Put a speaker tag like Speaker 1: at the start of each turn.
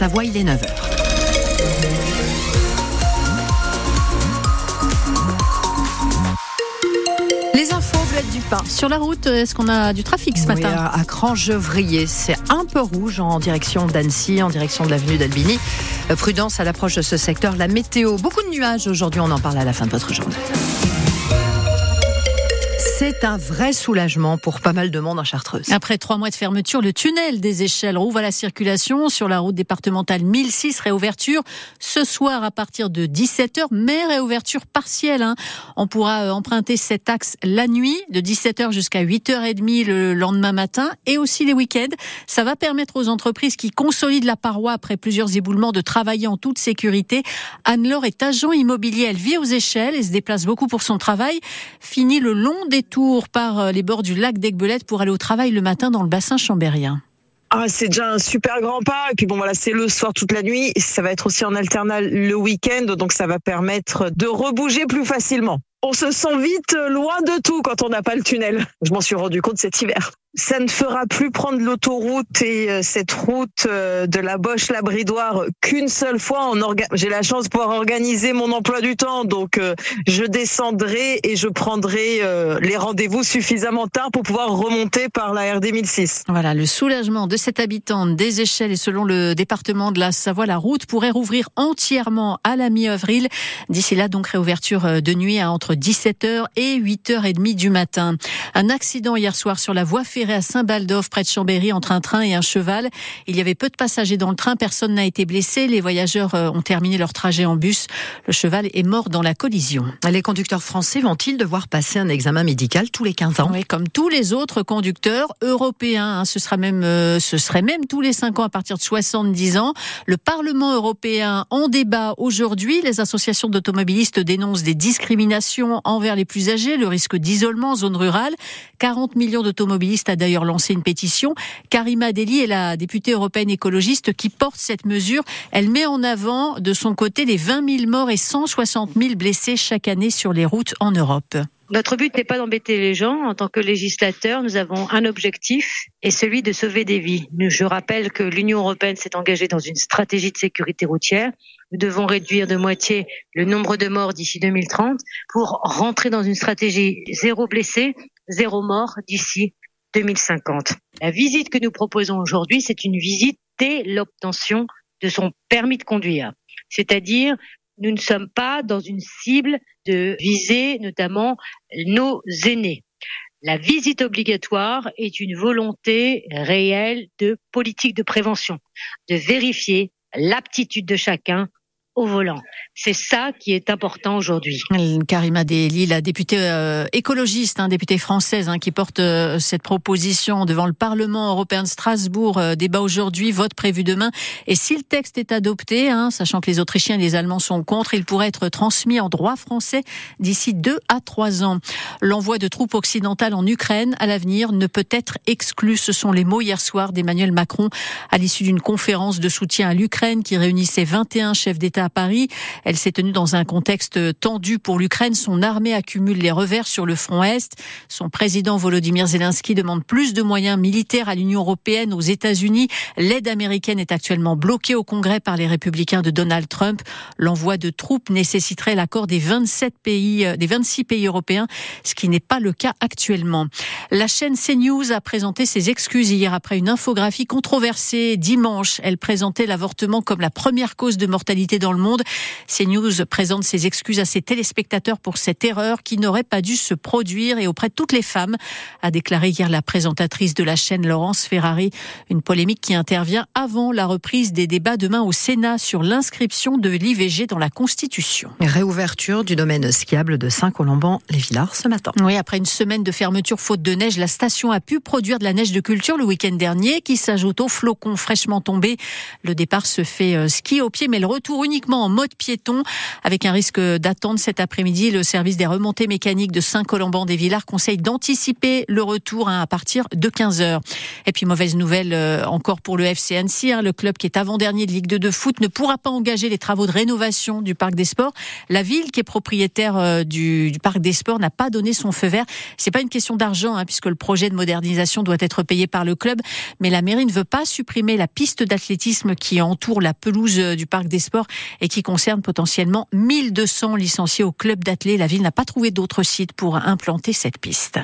Speaker 1: Haute-Savoie, il est 9h. Les infos, Bled du pain.
Speaker 2: Sur la route, est-ce qu'on a du trafic ce
Speaker 1: Oui,
Speaker 2: matin
Speaker 1: à, à Crangevrier, c'est un peu rouge en direction d'Annecy, en direction de l'avenue d'Albini. Euh, prudence à l'approche de ce secteur. La météo, beaucoup de nuages aujourd'hui, on en parle à la fin de votre journée. C'est un vrai soulagement pour pas mal de monde en Chartreuse.
Speaker 2: Après trois mois de fermeture, le tunnel des échelles rouvre à la circulation sur la route départementale 1006. Réouverture ce soir à partir de 17h, mais réouverture partielle. hein. On pourra euh, emprunter cet axe la nuit de 17h jusqu'à 8h30 le lendemain matin et aussi les week-ends. Ça va permettre aux entreprises qui consolident la paroi après plusieurs éboulements de travailler en toute sécurité. Anne-Laure est agent immobilier. Elle vit aux échelles et se déplace beaucoup pour son travail. Fini le long détour par euh, les bords du lac d'Aigbelette pour aller au travail le matin dans le bassin chambérien.
Speaker 3: Ah, c'est déjà un super grand pas. Et puis bon, voilà, c'est le soir toute la nuit. Ça va être aussi en alternal le week-end, donc ça va permettre de rebouger plus facilement. On se sent vite loin de tout quand on n'a pas le tunnel. Je m'en suis rendu compte cet hiver. Ça ne fera plus prendre l'autoroute et euh, cette route euh, de la Boche la Bridoire qu'une seule fois. J'ai la chance de pouvoir organiser mon emploi du temps, donc euh, je descendrai et je prendrai les rendez-vous suffisamment tard pour pouvoir remonter par la RD 1006.
Speaker 2: Voilà, le soulagement de cette habitante des échelles et selon le département de la Savoie, la route pourrait rouvrir entièrement à la mi-avril. D'ici là, donc, réouverture de nuit à entre 17h et 8h30 du matin. Un accident hier soir sur la voie ferrée à Saint-Baldov, près de Chambéry, entre un train et un cheval. Il y avait peu de passagers dans le train, personne n'a été blessé. Les voyageurs euh, ont terminé leur trajet en bus. Le cheval est mort dans la collision.
Speaker 1: Les conducteurs français vont-ils devoir passer un examen médical tous les 15 ans?
Speaker 2: Oui, comme tous les autres conducteurs européens, hein, ce sera même, euh, ce serait même tous les cinq ans à partir de 70 ans. Le Parlement européen en débat aujourd'hui. Les associations d'automobilistes dénoncent des discriminations envers les plus âgés, le risque d'isolement en zone rurale. 40 millions d'automobilistes a d'ailleurs lancé une pétition. Karima Deli est la députée européenne écologiste qui porte cette mesure. Elle met en avant de son côté les 20 000 morts et 160 000 blessés chaque année sur les routes en Europe.
Speaker 4: Notre but n'est pas d'embêter les gens. En tant que législateur, nous avons un objectif et celui de sauver des vies. Je rappelle que l'Union européenne s'est engagée dans une stratégie de sécurité routière. Nous devons réduire de moitié le nombre de morts d'ici 2030 pour rentrer dans une stratégie zéro blessé, zéro mort d'ici 2050. La visite que nous proposons aujourd'hui, c'est une visite dès l'obtention de son permis de conduire. C'est-à-dire, nous ne sommes pas dans une cible de viser notamment nos aînés. La visite obligatoire est une volonté réelle de politique de prévention, de vérifier l'aptitude de chacun volant. C'est ça qui est important aujourd'hui.
Speaker 2: Karima Deli, la députée euh, écologiste, hein, députée française, hein, qui porte euh, cette proposition devant le Parlement européen de Strasbourg, euh, débat aujourd'hui, vote prévu demain. Et si le texte est adopté, hein, sachant que les Autrichiens et les Allemands sont contre, il pourrait être transmis en droit français d'ici deux à trois ans. L'envoi de troupes occidentales en Ukraine à l'avenir ne peut être exclu. Ce sont les mots hier soir d'Emmanuel Macron à l'issue d'une conférence de soutien à l'Ukraine qui réunissait 21 chefs d'État Paris. Elle s'est tenue dans un contexte tendu pour l'Ukraine. Son armée accumule les revers sur le front Est. Son président Volodymyr Zelensky demande plus de moyens militaires à l'Union européenne, aux États-Unis. L'aide américaine est actuellement bloquée au Congrès par les républicains de Donald Trump. L'envoi de troupes nécessiterait l'accord des 27 pays, euh, des 26 pays européens, ce qui n'est pas le cas actuellement. La chaîne CNews a présenté ses excuses hier après une infographie controversée dimanche. Elle présentait l'avortement comme la première cause de mortalité dans le monde. CNews présente ses excuses à ses téléspectateurs pour cette erreur qui n'aurait pas dû se produire et auprès de toutes les femmes, a déclaré hier la présentatrice de la chaîne Laurence Ferrari. Une polémique qui intervient avant la reprise des débats demain au Sénat sur l'inscription de l'IVG dans la Constitution.
Speaker 1: Réouverture du domaine skiable de Saint-Colomban-les-Villars ce matin.
Speaker 2: Oui, après une semaine de fermeture faute de neige, la station a pu produire de la neige de culture le week-end dernier qui s'ajoute aux flocons fraîchement tombés. Le départ se fait euh, ski au pied, mais le retour uniquement en mode piéton, avec un risque d'attente cet après-midi. Le service des remontées mécaniques de Saint-Colomban-des-Villars conseille d'anticiper le retour hein, à partir de 15 heures. Et puis mauvaise nouvelle euh, encore pour le FC Annecy, hein, le club qui est avant-dernier de Ligue 2 de foot ne pourra pas engager les travaux de rénovation du parc des sports. La ville qui est propriétaire euh, du, parc des sports n'a pas donné son feu vert. C'est pas une question d'argent hein, puisque le projet de modernisation doit être payé par le club, mais la mairie ne veut pas supprimer la piste d'athlétisme qui entoure la pelouse euh, du parc des sports et qui concerne potentiellement 1200 licenciés au club d'athlé. La ville n'a pas trouvé d'autres sites pour implanter cette piste.